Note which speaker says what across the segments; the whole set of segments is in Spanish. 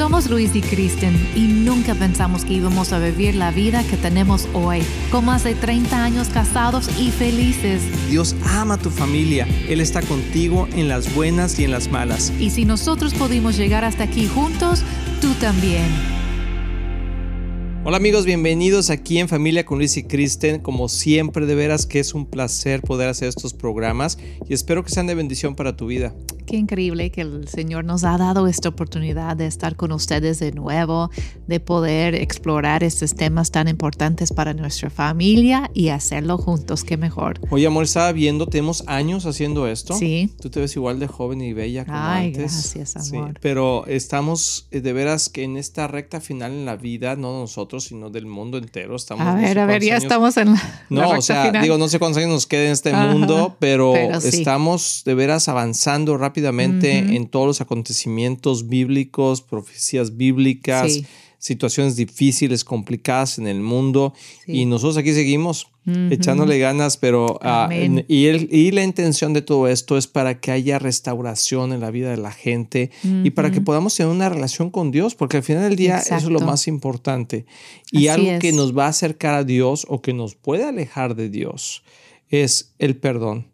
Speaker 1: Somos Luis y Kristen y nunca pensamos que íbamos a vivir la vida que tenemos hoy, con más de 30 años casados y felices.
Speaker 2: Dios ama a tu familia, Él está contigo en las buenas y en las malas.
Speaker 1: Y si nosotros pudimos llegar hasta aquí juntos, tú también.
Speaker 2: Hola amigos, bienvenidos aquí en Familia con Luis y Kristen. Como siempre, de veras que es un placer poder hacer estos programas y espero que sean de bendición para tu vida.
Speaker 1: Qué increíble que el Señor nos ha dado esta oportunidad de estar con ustedes de nuevo, de poder explorar estos temas tan importantes para nuestra familia y hacerlo juntos. Qué mejor.
Speaker 2: Oye, amor, estaba viendo, tenemos años haciendo esto.
Speaker 1: Sí.
Speaker 2: Tú te ves igual de joven y bella como
Speaker 1: Ay,
Speaker 2: antes.
Speaker 1: gracias, amor.
Speaker 2: Sí, pero estamos eh, de veras que en esta recta final en la vida, no nosotros, sino del mundo entero. Estamos
Speaker 1: A
Speaker 2: no
Speaker 1: ver,
Speaker 2: sé
Speaker 1: a ver, ya
Speaker 2: años-
Speaker 1: estamos en la, la
Speaker 2: No,
Speaker 1: recta
Speaker 2: o sea,
Speaker 1: final.
Speaker 2: digo, no sé cuántos años nos queda en este
Speaker 1: Ajá,
Speaker 2: mundo, pero,
Speaker 1: pero sí.
Speaker 2: estamos de veras avanzando rápidamente en todos los acontecimientos bíblicos, profecías bíblicas,
Speaker 1: Sí.
Speaker 2: situaciones difíciles, complicadas en el mundo.
Speaker 1: Sí.
Speaker 2: Y nosotros aquí seguimos echándole ganas, pero ah, y, el- y la intención de todo esto es para que haya restauración en la vida de la gente y para que podamos tener una relación con Dios, porque al final del día eso es lo más importante. Y
Speaker 1: Así
Speaker 2: algo que nos va a acercar a Dios o que nos puede alejar de Dios es el perdón.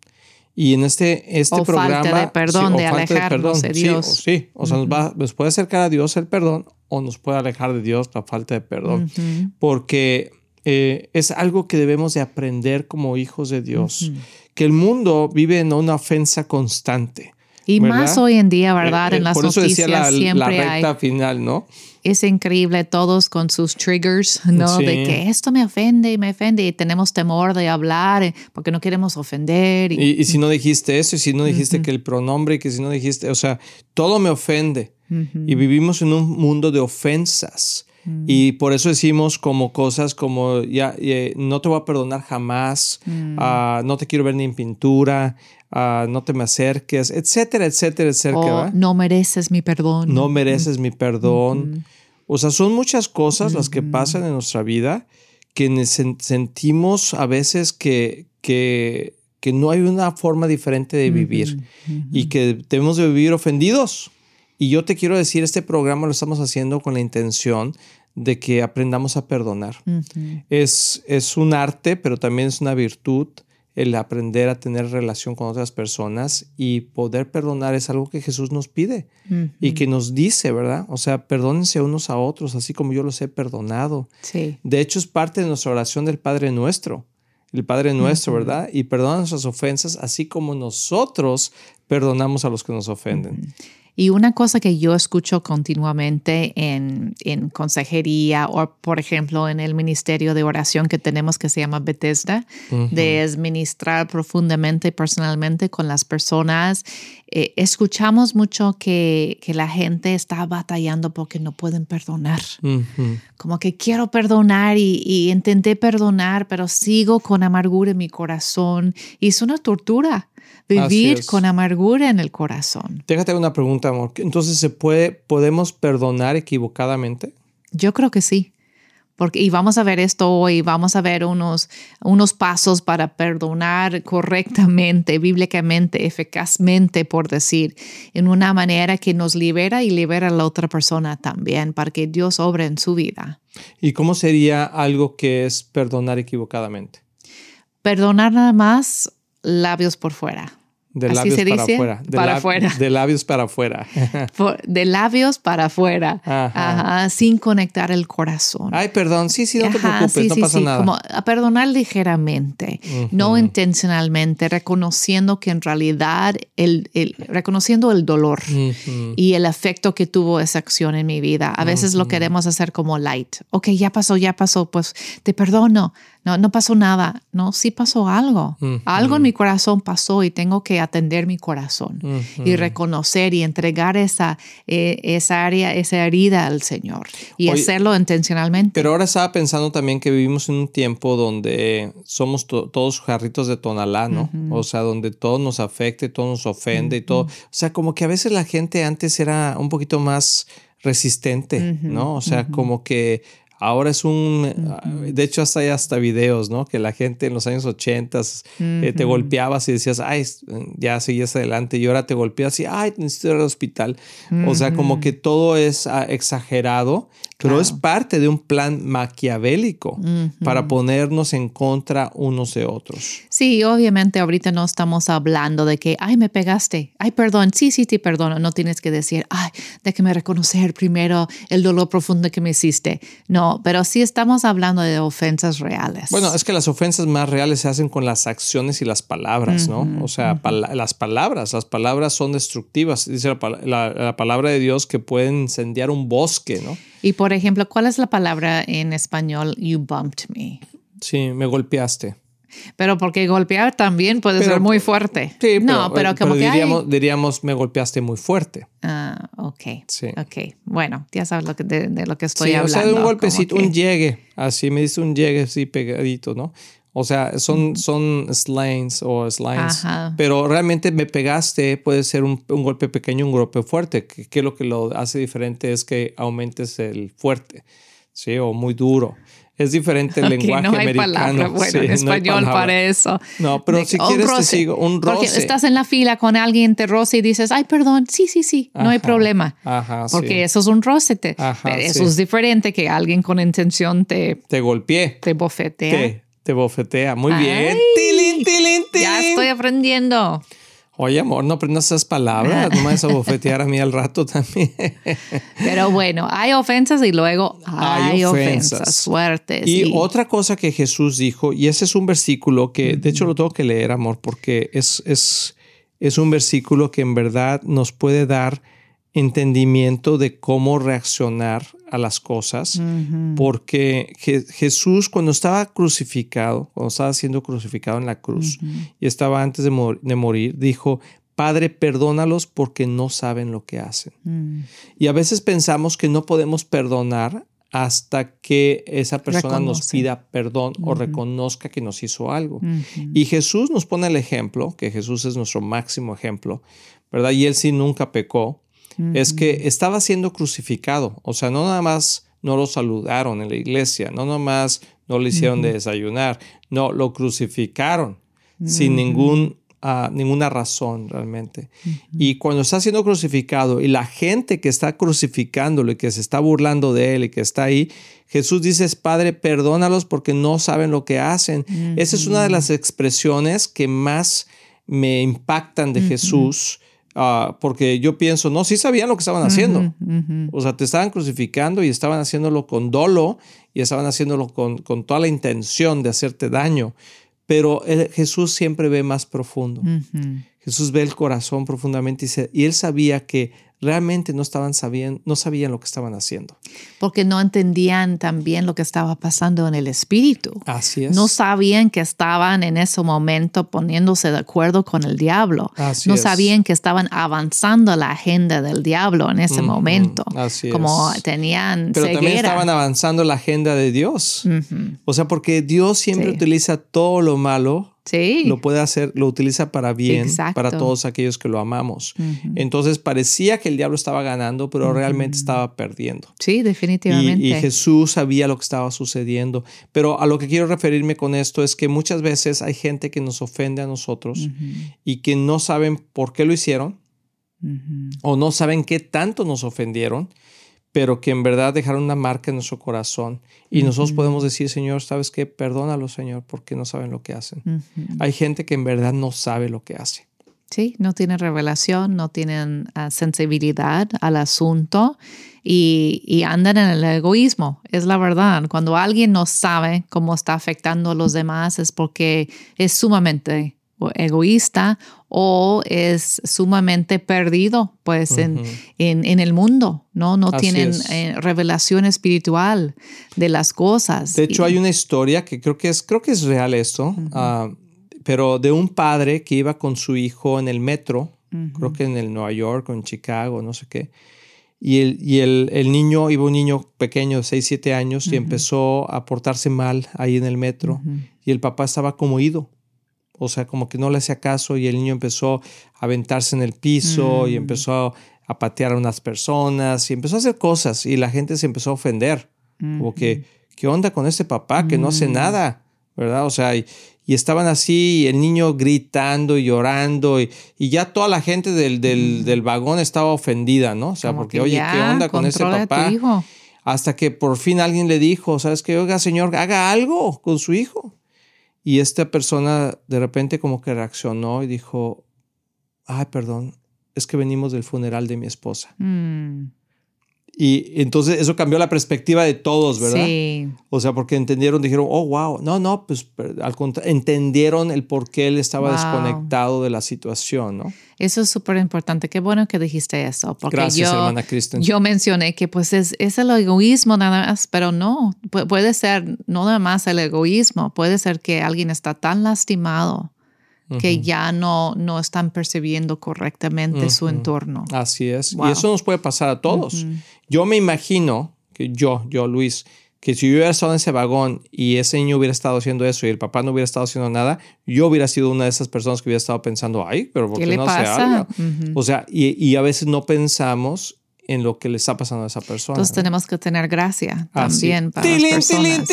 Speaker 2: Y en este, este
Speaker 1: O falta
Speaker 2: programa.
Speaker 1: de perdón,
Speaker 2: o
Speaker 1: de
Speaker 2: falta
Speaker 1: alejarnos de
Speaker 2: sí,
Speaker 1: Dios.
Speaker 2: o Sí, o sea, nos, va- nos puede acercar a Dios el perdón o nos puede alejar de Dios la falta de perdón. Porque eh, es algo que debemos de aprender como hijos de Dios. Que el mundo vive en una ofensa constante.
Speaker 1: Y
Speaker 2: ¿verdad?
Speaker 1: más hoy en día, ¿verdad?
Speaker 2: Eh, eh,
Speaker 1: en las
Speaker 2: por eso
Speaker 1: noticias
Speaker 2: decía la, la
Speaker 1: siempre hay.
Speaker 2: recta final, ¿no?
Speaker 1: Es increíble todos con sus triggers, ¿no?
Speaker 2: Sí.
Speaker 1: De que esto me ofende y me ofende y tenemos temor de hablar eh, porque no queremos ofender. Y,
Speaker 2: Y, y si no dijiste eso, y si no dijiste
Speaker 1: Ujú.
Speaker 2: que el pronombre, y que si no dijiste, o sea, todo me ofende.
Speaker 1: Ujú.
Speaker 2: Y vivimos en un mundo de ofensas.
Speaker 1: Mm.
Speaker 2: Y por eso decimos como cosas como, ya, eh, no te voy a perdonar jamás,
Speaker 1: Mm.
Speaker 2: ah, no te quiero ver ni en pintura, ah, no te me acerques, etcétera, etcétera, etcétera.
Speaker 1: O
Speaker 2: ¿verdad?
Speaker 1: no mereces mi perdón.
Speaker 2: no mereces mi perdón. O sea, son muchas cosas las que pasan en nuestra vida que sentimos a veces que, que, que no hay una forma diferente de vivir
Speaker 1: Ujú.
Speaker 2: y que debemos de vivir ofendidos. Y yo te quiero decir, este programa lo estamos haciendo con la intención de que aprendamos a perdonar. Es, es un arte, pero también es una virtud el aprender a tener relación con otras personas y poder perdonar es algo que Jesús nos pide y que nos dice, ¿verdad? O sea, perdónense unos a otros, así como yo los he perdonado.
Speaker 1: Sí.
Speaker 2: De hecho, es parte de nuestra oración del Padre Nuestro, el Padre Nuestro. ¿verdad? Y perdona nuestras ofensas, así como nosotros perdonamos a los que nos ofenden.
Speaker 1: Y una cosa que yo escucho continuamente en, en consejería o, por ejemplo, en el ministerio de oración que tenemos que se llama Bethesda, de es ministrar profundamente, personalmente con las personas. Eh, escuchamos mucho que, que la gente está batallando porque no pueden perdonar. Como que quiero perdonar y, y intenté perdonar, pero sigo con amargura en mi corazón. Y es una tortura vivir con amargura en el corazón.
Speaker 2: Déjate una pregunta, amor. Entonces, ¿se puede, podemos perdonar equivocadamente?
Speaker 1: Yo creo que sí. Porque, y vamos a ver esto hoy, vamos a ver unos, unos pasos para perdonar correctamente, bíblicamente, eficazmente, por decir, en una manera que nos libera y libera a la otra persona también, para que Dios obre en su vida.
Speaker 2: ¿Y cómo sería algo que es perdonar equivocadamente?
Speaker 1: Perdonar nada más labios por fuera.
Speaker 2: De
Speaker 1: Así
Speaker 2: labios
Speaker 1: se
Speaker 2: para
Speaker 1: dice,
Speaker 2: afuera. De
Speaker 1: para afuera.
Speaker 2: De labios para afuera.
Speaker 1: Por- de labios para afuera,
Speaker 2: Ajá.
Speaker 1: Ajá, sin conectar el corazón.
Speaker 2: Ay, perdón. Sí, sí, no te preocupes,
Speaker 1: sí,
Speaker 2: no
Speaker 1: sí,
Speaker 2: pasa
Speaker 1: sí,
Speaker 2: nada.
Speaker 1: Como a perdonar ligeramente, no intencionalmente, reconociendo que en realidad, el, el- reconociendo el dolor y el efecto que tuvo esa acción en mi vida. A veces lo queremos hacer como light. Ok, ya pasó, ya pasó, pues te perdono. No, no pasó nada. No, sí pasó algo.
Speaker 2: Ujú.
Speaker 1: Algo en mi corazón pasó y tengo que atender mi corazón y
Speaker 2: Ujú.
Speaker 1: reconocer y entregar esa, eh, esa área, esa herida al Señor y
Speaker 2: Oye,
Speaker 1: hacerlo intencionalmente.
Speaker 2: Pero ahora estaba pensando también que vivimos en un tiempo donde somos to- todos jarritos de tonalá, ¿no? O sea, donde todo nos afecta y todo nos ofende y todo. O sea, como que a veces la gente antes era un poquito más resistente, ¿no? O sea, como que Ahora es un, de hecho hasta hay hasta videos, ¿no? Que la gente en los años 80 eh, te golpeabas y decías, ay, ya seguías adelante y ahora te golpeas y, ay, necesito ir al hospital. O sea, como que todo es ah, exagerado, pero es parte de un plan maquiavélico para ponernos en contra unos de otros.
Speaker 1: Sí, obviamente ahorita no estamos hablando de que, ay, me pegaste, ay, perdón, sí, sí, sí, perdón. No tienes que decir, ay, déjame reconocer primero el dolor profundo que me hiciste. No, pero sí estamos hablando de ofensas reales.
Speaker 2: Bueno, es que las ofensas más reales se hacen con las acciones y las palabras, ¿no? O sea, las palabras, las palabras son destructivas. Dice la, palabra de Dios que pueden incendiar un bosque, ¿no?
Speaker 1: Y por ejemplo, ¿cuál es la palabra en español? You bumped me.
Speaker 2: Sí, me golpeaste.
Speaker 1: Pero porque golpear también puede ser muy fuerte.
Speaker 2: Sí, no, pero, como que diríamos, diríamos, me golpeaste muy fuerte.
Speaker 1: Ah, ok. Sí. Ok. Bueno, ya sabes lo que, de, lo que estoy hablando. O
Speaker 2: sea, un golpecito, un llegue. Así me dice un llegue así pegadito, ¿no? O sea, son, son slangs o slimes. Pero realmente me pegaste, puede ser un, un golpe pequeño, un golpe fuerte. Que, que, lo que lo hace diferente es que aumentes el fuerte, ¿sí? O muy duro. Es diferente el lenguaje no hay americano. Palabra,
Speaker 1: bueno, en español para eso.
Speaker 2: No, pero si quieres te sigo, un roce. Porque
Speaker 1: estás en la fila con alguien, te roce y dices, ay, perdón, sí, sí, sí, no hay problema.
Speaker 2: Ajá,
Speaker 1: Porque eso es un roce. Te, eso es diferente que alguien con intención te...
Speaker 2: Te golpee.
Speaker 1: Te bofetea.
Speaker 2: Te, bofetea. Muy bien. Tilín, tilín, tilín.
Speaker 1: Ya estoy aprendiendo.
Speaker 2: Oye, amor, no aprendas esas palabras, no me vas a bofetear a mí al rato también.
Speaker 1: Pero bueno, hay ofensas y luego hay, ofensas. fuertes.
Speaker 2: Y, otra cosa que Jesús dijo, y ese es un versículo que, de hecho, lo tengo que leer, amor, porque es, es, es un versículo que en verdad nos puede dar entendimiento de cómo reaccionar a las cosas, porque Jesús cuando estaba crucificado, cuando estaba siendo crucificado en la cruz y estaba antes de, morir, dijo, Padre, perdónalos porque no saben lo que hacen. Mm. Y a veces pensamos que no podemos perdonar hasta que esa persona nos pida perdón o reconozca que nos hizo algo. Y Jesús nos pone el ejemplo, que Jesús es nuestro máximo ejemplo, ¿verdad? Y él sí nunca pecó, es que estaba siendo crucificado. O sea, no nada más no lo saludaron en la iglesia, no nada más no le hicieron de desayunar, no, lo crucificaron sin ningún, ah, ninguna razón realmente. Y cuando está siendo crucificado y la gente que está crucificándolo y que se está burlando de él y que está ahí, Jesús dice, Padre, perdónalos porque no saben lo que hacen. Esa es una de las expresiones que más me impactan de Jesús Ah, porque yo pienso, no, sí sabían lo que estaban haciendo. O sea, te estaban crucificando y estaban haciéndolo con dolo y estaban haciéndolo con, con toda la intención de hacerte daño. Pero Jesús siempre ve más profundo. Jesús ve el corazón profundamente y, y él sabía que realmente no estaban sabiendo, no sabían lo que estaban haciendo.
Speaker 1: Porque no entendían también lo que estaba pasando en el espíritu.
Speaker 2: Así es.
Speaker 1: No sabían que estaban en ese momento poniéndose de acuerdo con el diablo.
Speaker 2: Así
Speaker 1: no sabían que estaban avanzando la agenda del diablo en ese momento.
Speaker 2: Así
Speaker 1: Como tenían
Speaker 2: Pero también estaban avanzando la agenda de Dios. O sea, porque Dios siempre utiliza todo lo malo
Speaker 1: Sí.
Speaker 2: Lo puede hacer, lo utiliza para bien, para todos aquellos que lo amamos. Entonces parecía que el diablo estaba ganando, pero realmente estaba perdiendo.
Speaker 1: Sí, definitivamente.
Speaker 2: Y, Jesús sabía lo que estaba sucediendo. Pero a lo que quiero referirme con esto es que muchas veces hay gente que nos ofende a nosotros y que no saben por qué lo hicieron o no saben qué tanto nos ofendieron pero que en verdad dejaron una marca en nuestro corazón. Y nosotros podemos decir, Señor, ¿sabes qué? Perdónalo, Señor, porque no saben lo que hacen. Hay gente que en verdad no sabe lo que hace.
Speaker 1: Sí, no tienen revelación, no tienen ah, sensibilidad al asunto y, y, andan en el egoísmo. Es la verdad. Cuando alguien no sabe cómo está afectando a los demás es porque es sumamente egoísta o es sumamente perdido pues en, en, el mundo, ¿no? No tienen eh, revelación espiritual de las cosas.
Speaker 2: De hecho, hay una historia que creo que es, creo que es real esto, ah, pero de un padre que iba con su hijo en el metro, creo que en el Nueva York o en Chicago, no sé qué. Y, el, y el, el, niño, iba un niño pequeño de 6, 7 años y empezó a portarse mal ahí en el metro. Y el papá estaba como ido o sea, como que no le hacía caso y el niño empezó a aventarse en el piso y mm. empezó a patear a unas personas y empezó a hacer cosas y la gente se empezó a ofender. Como que, ¿qué onda con este papá que no hace nada? ¿Verdad? O sea, y, estaban así, y el niño gritando y llorando, y, ya toda la gente del, del, vagón estaba ofendida, ¿no? O sea, porque, oye, ¿qué onda con ese papá? Hasta que por fin alguien le dijo, ¿sabes qué? Oiga, señor, haga algo con su hijo. Y esta persona de repente como que reaccionó y dijo, ay, perdón, es que venimos del funeral de mi esposa. Mm. Y entonces eso cambió la perspectiva de todos, ¿verdad? Sí. O sea, porque entendieron, dijeron, oh, wow, no, no, pues al contrario, entendieron el por qué él estaba desconectado de la situación, ¿no?
Speaker 1: Eso es súper importante. Qué bueno que dijiste eso. Porque Gracias, yo, hermana Kristen. Yo mencioné que pues es, es el egoísmo nada más, pero no, puede ser no nada más el egoísmo, puede ser que alguien está tan lastimado que ya no, no están percibiendo correctamente su entorno.
Speaker 2: Así es. Y eso nos puede pasar a todos. Yo me imagino que yo, yo, Luis, que si yo hubiera estado en ese vagón y ese niño hubiera estado haciendo eso y el papá no hubiera estado haciendo nada, yo hubiera sido una de esas personas que hubiera estado pensando, ay, pero ¿por qué, no hace algo? O sea, y, y, a veces no pensamos en lo que le está pasando a esa persona.
Speaker 1: Entonces tenemos que tener gracia también para las personas.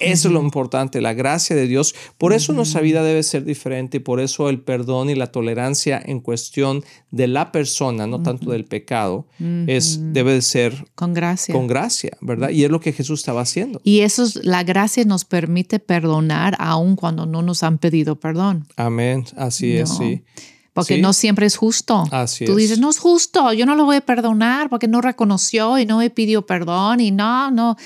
Speaker 2: Eso es lo importante, la gracia de Dios. Por eso nuestra vida debe ser diferente y por eso el perdón y la tolerancia en cuestión de la persona, no tanto del pecado, es debe de ser
Speaker 1: con gracia.
Speaker 2: Con gracia, ¿verdad? Y es lo que Jesús estaba haciendo.
Speaker 1: Y eso es, la gracia nos permite perdonar aun cuando no nos han pedido perdón.
Speaker 2: Amén, así es, sí
Speaker 1: porque no siempre es justo.
Speaker 2: Así
Speaker 1: Tú dices, no es justo, yo no lo voy a perdonar porque no reconoció y no me pidió perdón y no, no.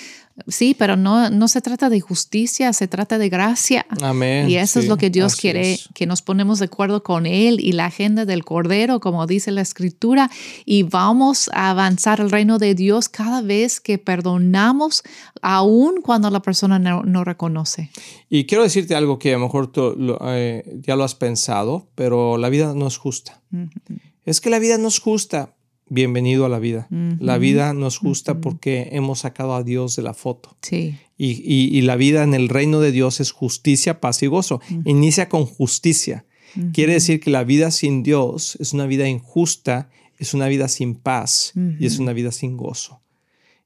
Speaker 1: Sí, pero no, no se trata de justicia, se trata de gracia.
Speaker 2: Amén.
Speaker 1: Y eso es lo que Dios quiere, que nos ponemos de acuerdo con Él y la agenda del Cordero, como dice la Escritura, y vamos a avanzar el reino de Dios cada vez que perdonamos, aun cuando la persona no, reconoce.
Speaker 2: Y quiero decirte algo que a lo mejor tú, eh, ya lo has pensado, pero la vida no es justa. Es que la vida no es justa bienvenido a la vida. La vida nos gusta porque hemos sacado a Dios de la foto.
Speaker 1: Sí.
Speaker 2: Y, la vida en el reino de Dios es justicia, paz y gozo. Inicia con justicia. Quiere decir que la vida sin Dios es una vida injusta, es una vida sin paz y es una vida sin gozo.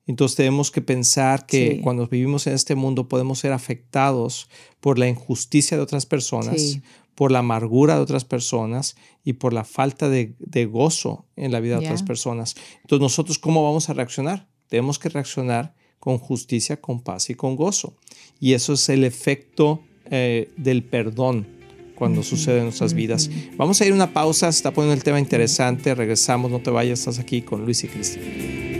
Speaker 2: Entonces tenemos que pensar que cuando vivimos en este mundo podemos ser afectados por la injusticia de otras personas, por la amargura de otras personas y por la falta de, gozo en la vida de otras personas. Entonces nosotros, ¿cómo vamos a reaccionar? Tenemos que reaccionar con justicia, con paz y con gozo. Y eso es el efecto eh, del perdón cuando sucede en nuestras vidas. Vamos a ir a una pausa, se está poniendo el tema interesante, regresamos, no te vayas, estás aquí con Luis y Cristian.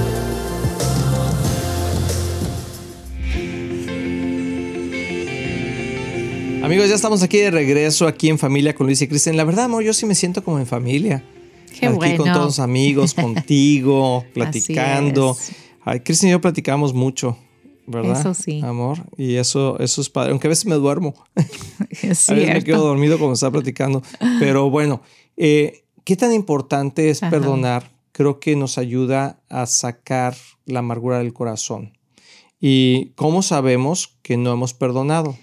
Speaker 2: Amigos, ya estamos aquí de regreso, aquí en familia con Luis y Cristian. La verdad, amor, yo sí me siento como en familia.
Speaker 1: Qué aquí
Speaker 2: con todos los amigos, contigo, platicando. Ay, Cristian y yo platicamos mucho, ¿verdad?
Speaker 1: Eso sí.
Speaker 2: Amor, y eso, eso es padre. Aunque a veces me duermo. Es a veces me quedo dormido cuando está platicando. Pero bueno, eh, ¿qué tan importante es perdonar? Creo que nos ayuda a sacar la amargura del corazón. ¿Y cómo sabemos que no hemos perdonado?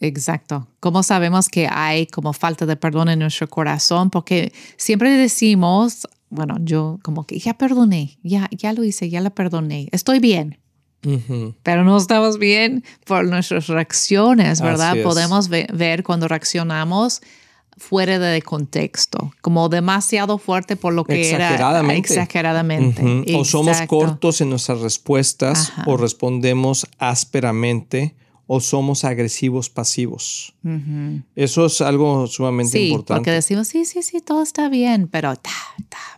Speaker 1: Exacto. ¿Cómo sabemos que hay como falta de perdón en nuestro corazón? Porque siempre decimos, bueno, yo como que ya perdoné, ya, ya lo hice, ya la perdoné, estoy bien. Pero no estamos bien por nuestras reacciones, ¿verdad? Podemos ver cuando reaccionamos fuera de contexto, como demasiado fuerte por lo que era exageradamente.
Speaker 2: O somos cortos en nuestras respuestas o respondemos ásperamente o somos agresivos pasivos. Eso es algo sumamente
Speaker 1: sí,
Speaker 2: importante.
Speaker 1: Porque decimos, sí, sí, sí, todo está bien, pero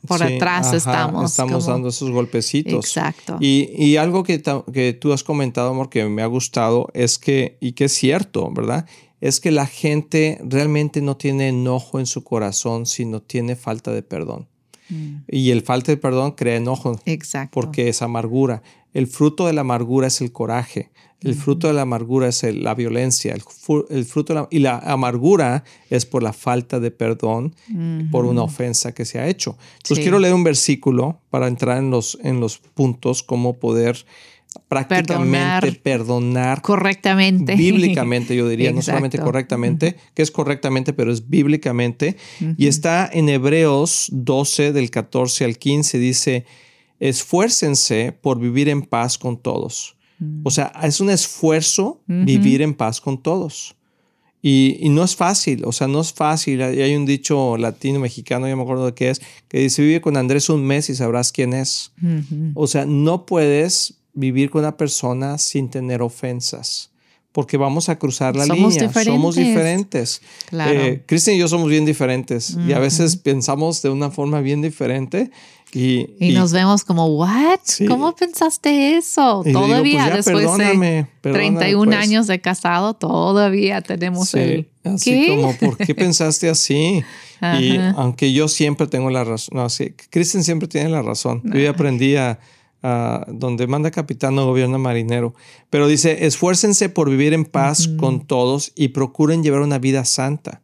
Speaker 1: por atrás estamos.
Speaker 2: Estamos dando esos golpecitos.
Speaker 1: Exacto.
Speaker 2: Y, algo que, que, tú has comentado, amor, que me ha gustado, es que, y que es cierto, ¿verdad? Es que la gente realmente no tiene enojo en su corazón, sino tiene falta de perdón. Mm. Y el falta de perdón crea enojo.
Speaker 1: Exacto.
Speaker 2: Porque es amargura. El fruto de la amargura es el coraje. El fruto de la amargura es la violencia. El, fruto y la amargura es por la falta de perdón por una ofensa que se ha hecho. Entonces quiero leer un versículo para entrar en los, en los puntos, cómo poder prácticamente perdonar,
Speaker 1: correctamente.
Speaker 2: Bíblicamente, yo diría, no solamente correctamente, que es correctamente, pero es bíblicamente. Y está en Hebreos 12, del 14 al 15, dice, esfuércense por vivir en paz con todos. O sea, es un esfuerzo vivir en paz con todos. Y, no es fácil, o sea, no es fácil. Hay un dicho latino mexicano, ya me acuerdo de qué es, que dice, vive con Andrés un mes y sabrás quién es. O sea, no puedes vivir con una persona sin tener ofensas, porque vamos a cruzar la línea. Somos diferentes. Claro. Eh, Cristian y yo somos bien diferentes y a veces pensamos de una forma bien diferente. Y,
Speaker 1: y, nos vemos como, ¿what? ¿Cómo pensaste eso? todavía pues después de 31 pues". años de casado, todavía tenemos el...
Speaker 2: Así como, ¿por qué pensaste así? Y aunque yo siempre tengo la razón, no, sí, Cristian siempre tiene la razón. Yo ya aprendí a donde manda capitán no gobierna marinero. Pero dice, esfuércense por vivir en paz con todos y procuren llevar una vida santa,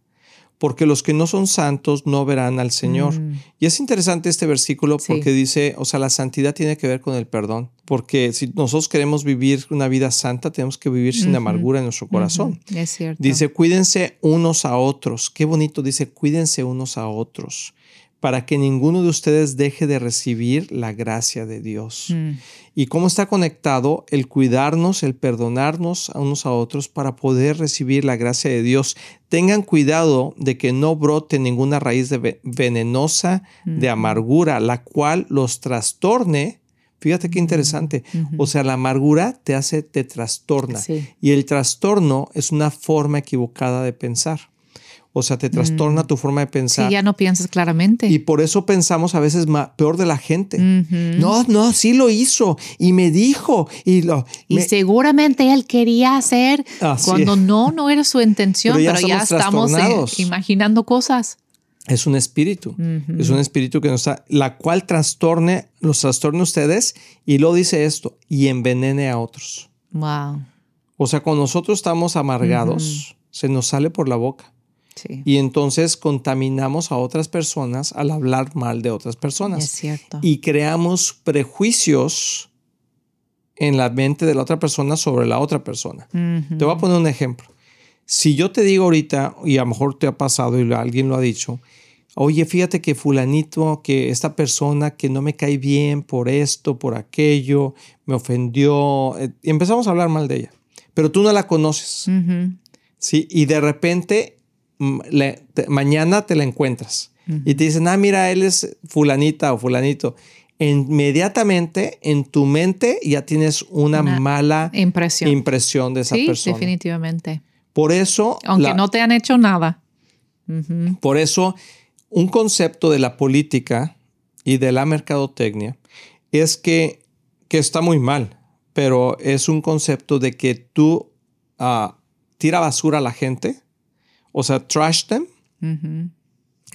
Speaker 2: porque los que no son santos no verán al Señor. Mm. Y es interesante este versículo porque dice, o sea, la santidad tiene que ver con el perdón, porque si nosotros queremos vivir una vida santa, tenemos que vivir sin amargura en nuestro corazón.
Speaker 1: Es cierto.
Speaker 2: Dice, cuídense unos a otros. Qué bonito, dice, cuídense unos a otros para que ninguno de ustedes deje de recibir la gracia de Dios. Mm. Y cómo está conectado el cuidarnos, el perdonarnos a unos a otros para poder recibir la gracia de Dios. Tengan cuidado de que no brote ninguna raíz de venenosa de amargura, la cual los trastorne. Fíjate qué interesante. O sea, la amargura te hace, te trastorna. Y el trastorno es una forma equivocada de pensar. O sea, te trastorna mm. tu forma de pensar.
Speaker 1: Sí, ya no piensas claramente.
Speaker 2: Y por eso pensamos a veces peor de la gente. No, no, sí lo hizo y me dijo y lo.
Speaker 1: Y seguramente él quería hacer cuando no, no era su intención, pero ya, estamos eh, imaginando cosas.
Speaker 2: Es un espíritu, es un espíritu que nos está, la cual trastorne, los trastorne ustedes y lo dice esto y envenene a otros.
Speaker 1: Wow.
Speaker 2: O sea, cuando nosotros estamos amargados, se nos sale por la boca. Y entonces contaminamos a otras personas al hablar mal de otras personas.
Speaker 1: Es cierto.
Speaker 2: Y creamos prejuicios en la mente de la otra persona sobre la otra persona. Te voy a poner un ejemplo. Si yo te digo ahorita, y a lo mejor te ha pasado y alguien lo ha dicho, oye, fíjate que fulanito, que esta persona que no me cae bien por esto, por aquello, me ofendió, eh, y empezamos a hablar mal de ella, pero tú no la conoces. Sí, y de repente mañana te la encuentras y te dicen, ah, mira, él es fulanita o fulanito. Inmediatamente en tu mente ya tienes una, mala
Speaker 1: impresión.
Speaker 2: impresión de esa sí,
Speaker 1: definitivamente.
Speaker 2: Por eso...
Speaker 1: Aunque no te han hecho nada.
Speaker 2: Por eso un concepto de la política y de la mercadotecnia es que, que está muy mal, pero es un concepto de que tú ah, tira basura a la gente o sea, trash them,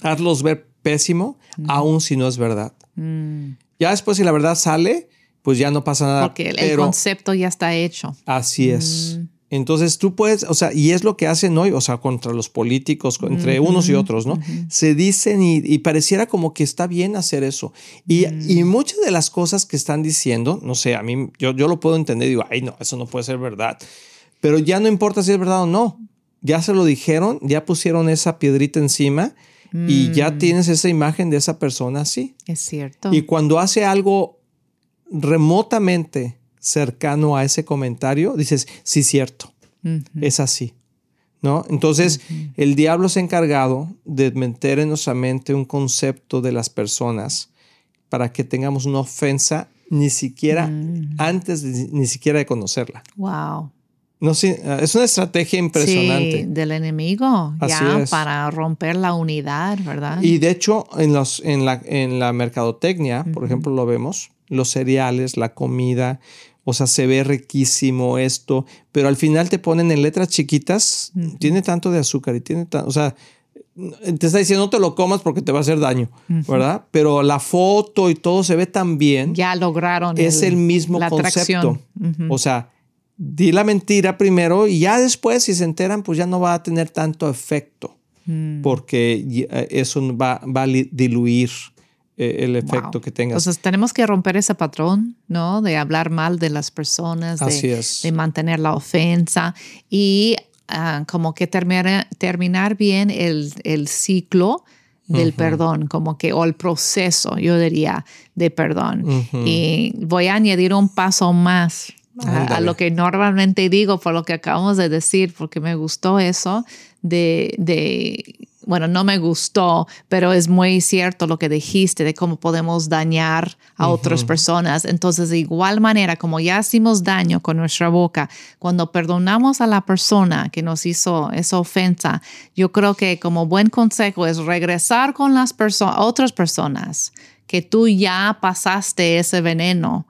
Speaker 2: hazlos ver pésimo, aun si no es verdad. Mm. Ya después, si la verdad sale, pues ya no pasa nada.
Speaker 1: Porque el, concepto ya está hecho.
Speaker 2: Así es. Mm. Entonces tú puedes, o sea, y es lo que hacen hoy, o sea, contra los políticos, entre unos y otros, ¿no? Se dicen y, pareciera como que está bien hacer eso. Y, y, muchas de las cosas que están diciendo, no sé, a mí, yo, yo lo puedo entender, digo, ay, no, eso no puede ser verdad. Pero ya no importa si es verdad o no ya se lo dijeron, ya pusieron esa piedrita encima y ya mm. tienes esa imagen de esa persona así.
Speaker 1: Es cierto.
Speaker 2: Y cuando hace algo remotamente cercano a ese comentario, dices, sí, cierto, es así. ¿No? Entonces, el diablo se ha encargado de meter en nuestra mente un concepto de las personas para que tengamos una ofensa ni siquiera mm. antes ni siquiera de conocerla.
Speaker 1: Wow.
Speaker 2: No sé, es una estrategia impresionante.
Speaker 1: Sí, del enemigo, ya para romper la unidad, ¿verdad?
Speaker 2: Y de hecho, en, los, en, la, en la mercadotecnia, por ejemplo, lo vemos, los cereales, la comida, o sea, se ve riquísimo esto, pero al final te ponen en letras chiquitas, tiene tanto de azúcar y tiene tanto, o sea, te está diciendo no te lo comas porque te va a hacer daño, ¿verdad? Pero la foto y todo se ve tan bien.
Speaker 1: Ya lograron.
Speaker 2: Es el, mismo concepto. O sea, di la mentira primero y ya después, si se enteran, pues ya no va a tener tanto efecto,
Speaker 1: Mm.
Speaker 2: porque eh, eso va, va a diluir eh, el efecto
Speaker 1: Wow.
Speaker 2: que tengas.
Speaker 1: Entonces tenemos que romper ese patrón, ¿no? De hablar mal de las personas,
Speaker 2: Así
Speaker 1: de,
Speaker 2: es.
Speaker 1: de mantener la ofensa y ah, como que terminar, terminar bien el, el ciclo del perdón, como que, o el proceso, yo diría, de perdón. Y voy a añadir un paso más a, lo que normalmente digo por lo que acabamos de decir, porque me gustó eso de, de, bueno, no me gustó, pero es muy cierto lo que dijiste de cómo podemos dañar a otras personas. Entonces, de igual manera, como ya hicimos daño con nuestra boca, cuando perdonamos a la persona que nos hizo esa ofensa, yo creo que como buen consejo es regresar con las personas, otras personas que tú ya pasaste ese veneno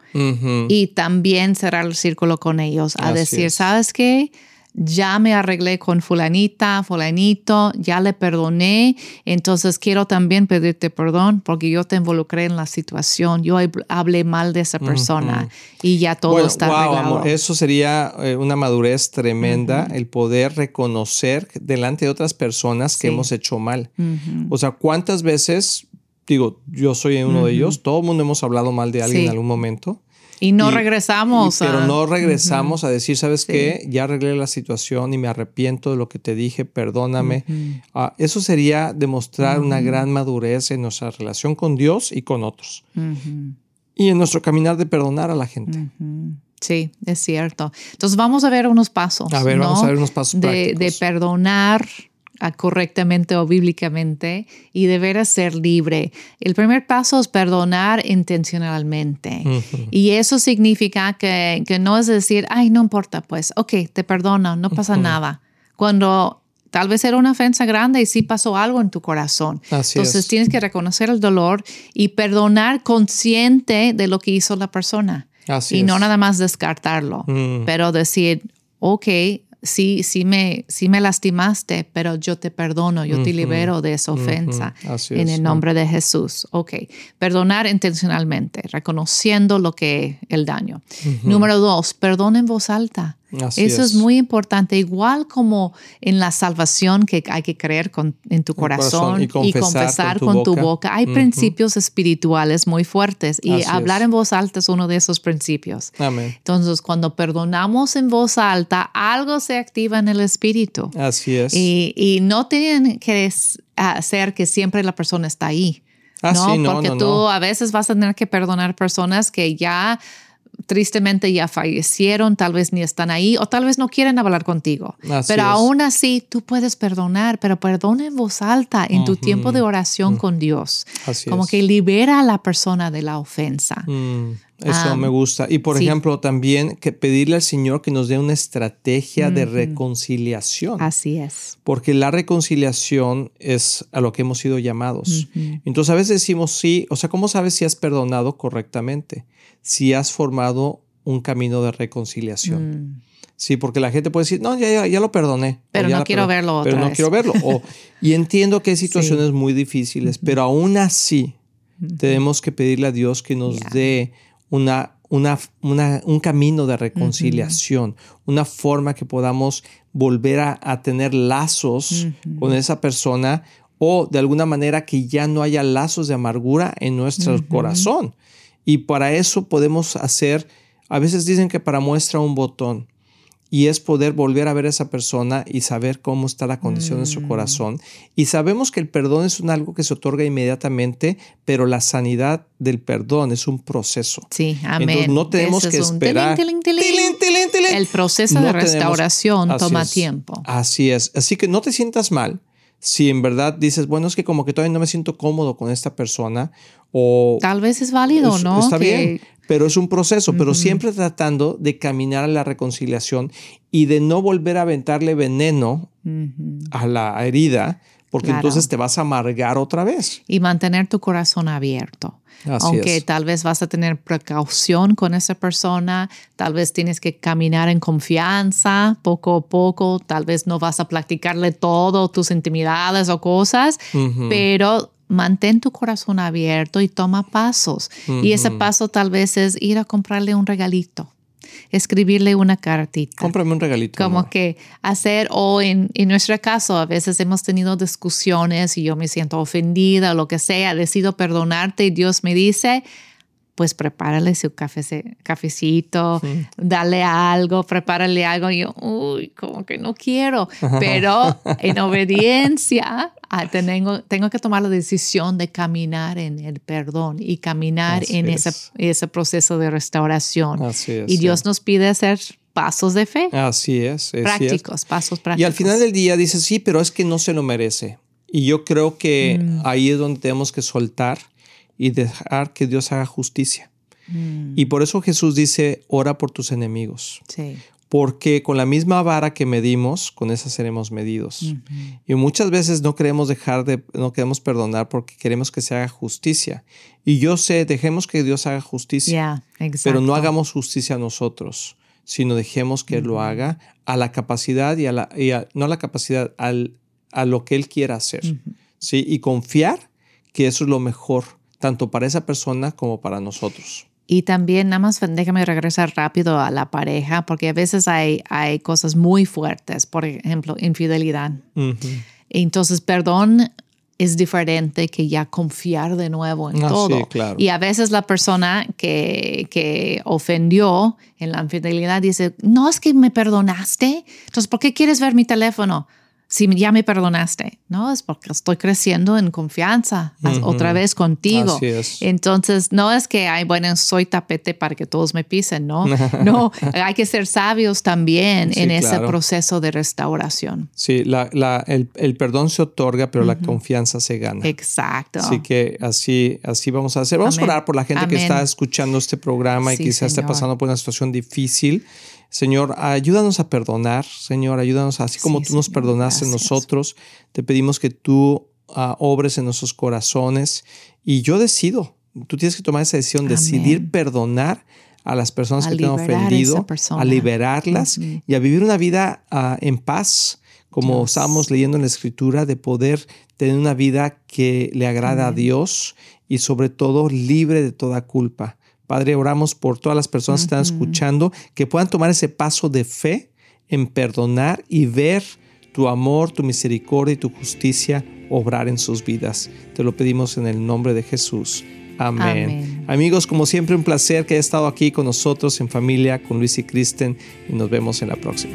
Speaker 1: y también cerrar el círculo con ellos, a
Speaker 2: Así
Speaker 1: decir,
Speaker 2: es.
Speaker 1: ¿sabes qué? Ya me arreglé con fulanita, fulanito, ya le perdoné, entonces quiero también pedirte perdón porque yo te involucré en la situación, yo hab- hablé mal de esa persona y ya todo
Speaker 2: Bueno,
Speaker 1: está
Speaker 2: wow,
Speaker 1: arreglado.
Speaker 2: amor, eso sería eh, una madurez tremenda, el poder reconocer delante de otras personas que hemos hecho mal. O sea, ¿cuántas veces, digo, yo soy uno de ellos, todo el mundo hemos hablado mal de alguien
Speaker 1: Sí.
Speaker 2: en algún momento,
Speaker 1: Y no
Speaker 2: y-
Speaker 1: regresamos.
Speaker 2: y- pero no regresamos a decir, ¿sabes
Speaker 1: Sí.
Speaker 2: qué? Ya arreglé la situación y me arrepiento de lo que te dije, perdóname. Ah, eso sería demostrar una gran madurez en nuestra relación con Dios y con otros. Y en nuestro caminar de perdonar a la gente.
Speaker 1: Sí, es cierto. Entonces vamos a ver unos pasos.
Speaker 2: A ver, vamos a ver unos pasos
Speaker 1: de,
Speaker 2: prácticos.
Speaker 1: de perdonar correctamente o bíblicamente y de veras ser libre. El primer paso es perdonar intencionalmente. Y eso significa que, que no es decir, ay, no importa, pues, ok, te perdono, no pasa nada. Cuando tal vez era una ofensa grande y sí pasó algo en tu corazón.
Speaker 2: Así
Speaker 1: Entonces
Speaker 2: es.
Speaker 1: tienes que reconocer el dolor y perdonar consciente de lo que hizo la persona
Speaker 2: Así
Speaker 1: y no nada más descartarlo,
Speaker 2: Mm.
Speaker 1: pero decir, ok, sí, sí me, sí me lastimaste, pero yo te perdono, yo te libero de esa ofensa
Speaker 2: ujú, así
Speaker 1: en
Speaker 2: es,
Speaker 1: el nombre de Jesús. Ok, perdonar intencionalmente, reconociendo lo que el daño. Número dos, perdón en voz alta.
Speaker 2: Así
Speaker 1: Eso es.
Speaker 2: es.
Speaker 1: muy importante, igual como en la salvación que hay que creer con- en tu
Speaker 2: corazón
Speaker 1: corazón
Speaker 2: y
Speaker 1: y
Speaker 2: confesar
Speaker 1: confesar,
Speaker 2: con tu
Speaker 1: con tu
Speaker 2: boca.
Speaker 1: boca. Hay
Speaker 2: Ujú.
Speaker 1: principios espirituales muy fuertes y
Speaker 2: Así
Speaker 1: hablar
Speaker 2: es.
Speaker 1: en voz alta es uno de esos principios.
Speaker 2: Amén.
Speaker 1: Entonces, cuando perdonamos en voz alta, algo se activa en el espíritu.
Speaker 2: Así es.
Speaker 1: Y, y no tienen que hacer que siempre la persona está ahí.
Speaker 2: Ah,
Speaker 1: ¿no?
Speaker 2: sí, no,
Speaker 1: Porque
Speaker 2: no,
Speaker 1: tú a veces vas a tener que perdonar personas que ya tristemente ya fallecieron, tal vez ni están ahí o tal vez no quieren hablar contigo.
Speaker 2: Así
Speaker 1: pero
Speaker 2: es.
Speaker 1: aún así tú puedes perdonar, pero perdona en voz alta en tu tiempo de oración con Dios.
Speaker 2: Así
Speaker 1: Como
Speaker 2: es.
Speaker 1: que libera a la persona de la ofensa.
Speaker 2: Mm, eso
Speaker 1: Ah,
Speaker 2: me gusta. Y por
Speaker 1: sí.
Speaker 2: ejemplo, también que pedirle al Señor que nos dé una estrategia de reconciliación.
Speaker 1: Así es.
Speaker 2: Porque la reconciliación es a lo que hemos sido llamados. Entonces a veces decimos sí, o sea, ¿cómo sabes si has perdonado correctamente? Si has formado un camino de reconciliación.
Speaker 1: Mm.
Speaker 2: Sí, porque la gente puede decir, no, ya, ya, ya lo perdoné.
Speaker 1: Pero no quiero
Speaker 2: perdoné,
Speaker 1: verlo
Speaker 2: Pero
Speaker 1: otra
Speaker 2: no
Speaker 1: vez.
Speaker 2: quiero verlo. O- y entiendo que hay situaciones muy difíciles, pero aún así tenemos que pedirle a Dios que nos dé una, una, una- un camino de reconciliación, una forma que podamos volver a, a tener lazos con esa persona o de alguna manera que ya no haya lazos de amargura en nuestro corazón. Y para eso podemos hacer, a veces dicen que para muestra un botón. Y es poder volver a ver a esa persona y saber cómo está la condición de su
Speaker 1: Mm.
Speaker 2: corazón. Y sabemos que el perdón es un algo que se otorga inmediatamente, pero la sanidad del perdón es un proceso.
Speaker 1: Sí, amén.
Speaker 2: Entonces no tenemos que
Speaker 1: es
Speaker 2: esperar.
Speaker 1: tiling, tiling, tiling. El proceso
Speaker 2: No
Speaker 1: de restauración toma
Speaker 2: es.
Speaker 1: tiempo.
Speaker 2: Así es. Así que no te sientas mal si en verdad dices, bueno, es que como que todavía no me siento cómodo con esta persona o
Speaker 1: Tal vez es válido,
Speaker 2: es-
Speaker 1: ¿no?
Speaker 2: Está
Speaker 1: Que-
Speaker 2: bien, pero es un proceso, pero siempre tratando de caminar a la reconciliación y de no volver a aventarle veneno a la herida, porque
Speaker 1: Claro.
Speaker 2: entonces te vas a amargar otra vez.
Speaker 1: Y mantener tu corazón abierto.
Speaker 2: Así
Speaker 1: Aunque
Speaker 2: es.
Speaker 1: tal vez vas a tener precaución con esa persona, tal vez tienes que caminar en confianza poco a poco, tal vez no vas a platicarle todo, tus intimidades o cosas, pero mantén tu corazón abierto y toma pasos. Y ese paso tal vez es ir a comprarle un regalito. Escribirle una cartita.
Speaker 2: Cómprame un regalito.
Speaker 1: Como que hacer, o en, en nuestro caso, a veces hemos tenido discusiones y yo me siento ofendida o lo que sea, decido perdonarte y Dios me dice, pues prepárale su cafecito, dale algo, prepárale algo. Y yo, uy, como que no quiero. Pero en obediencia ah, tengo, tengo que tomar la decisión de caminar en el perdón y caminar en ese, ese, proceso de restauración. y Dios nos pide hacer pasos de fe.
Speaker 2: Así es.
Speaker 1: prácticos, pasos prácticos.
Speaker 2: Y al final del día dice, sí, pero es que no se lo merece. Y yo creo que mm. ahí es donde tenemos que soltar y dejar que Dios haga justicia. Mm. Y por eso Jesús dice, ora por tus enemigos. Sí. Porque con la misma vara que medimos, con esa seremos medidos. Y muchas veces no queremos dejar de, no queremos perdonar porque queremos que se haga justicia. Y yo sé, dejemos que Dios haga justicia. pero no hagamos justicia a nosotros, sino dejemos que Él lo haga a la capacidad y a la, no a la capacidad, al, a lo que Él quiera hacer. ¿sí? Y confiar que eso es lo mejor tanto para esa persona como para nosotros.
Speaker 1: Y también, nada más déjame regresar rápido a la pareja, porque a veces hay, hay cosas muy fuertes, por ejemplo, infidelidad. Entonces, perdón es diferente que ya confiar de nuevo en ah, todo. claro. Y a veces la persona que, que ofendió en la infidelidad dice, no es que me perdonaste, entonces, ¿por qué quieres ver mi teléfono? Si ya me perdonaste, ¿no? Es porque estoy creciendo en confianza otra vez contigo. Entonces, no es que, ay, bueno, soy tapete para que todos me pisen, ¿no? no, hay que ser sabios también en ese proceso de restauración.
Speaker 2: Sí, la, la, el, el, perdón se otorga, pero la confianza se gana.
Speaker 1: Exacto.
Speaker 2: Así que así, así vamos a hacer. Vamos a orar por la gente que está escuchando este programa y quizás esté pasando por una situación difícil. Señor, ayúdanos a perdonar, Señor, ayúdanos, así como tú nos perdonaste nosotros, te pedimos que tú ah, obres en nuestros corazones. Y yo decido, tú tienes que tomar esa decisión, decidir perdonar a las personas que te han ofendido, a liberarlas y a vivir una vida ah, en paz, como estábamos leyendo en la escritura, de poder tener una vida que le agrada a Dios y sobre todo libre de toda culpa. Padre, oramos por todas las personas que están escuchando, que puedan tomar ese paso de fe en perdonar y ver tu amor, tu misericordia y tu justicia obrar en sus vidas. Te lo pedimos en el nombre de Jesús. Amén. Amigos, como siempre, un placer que haya estado aquí con nosotros en familia, con Luis y Kristen, y nos vemos en la próxima.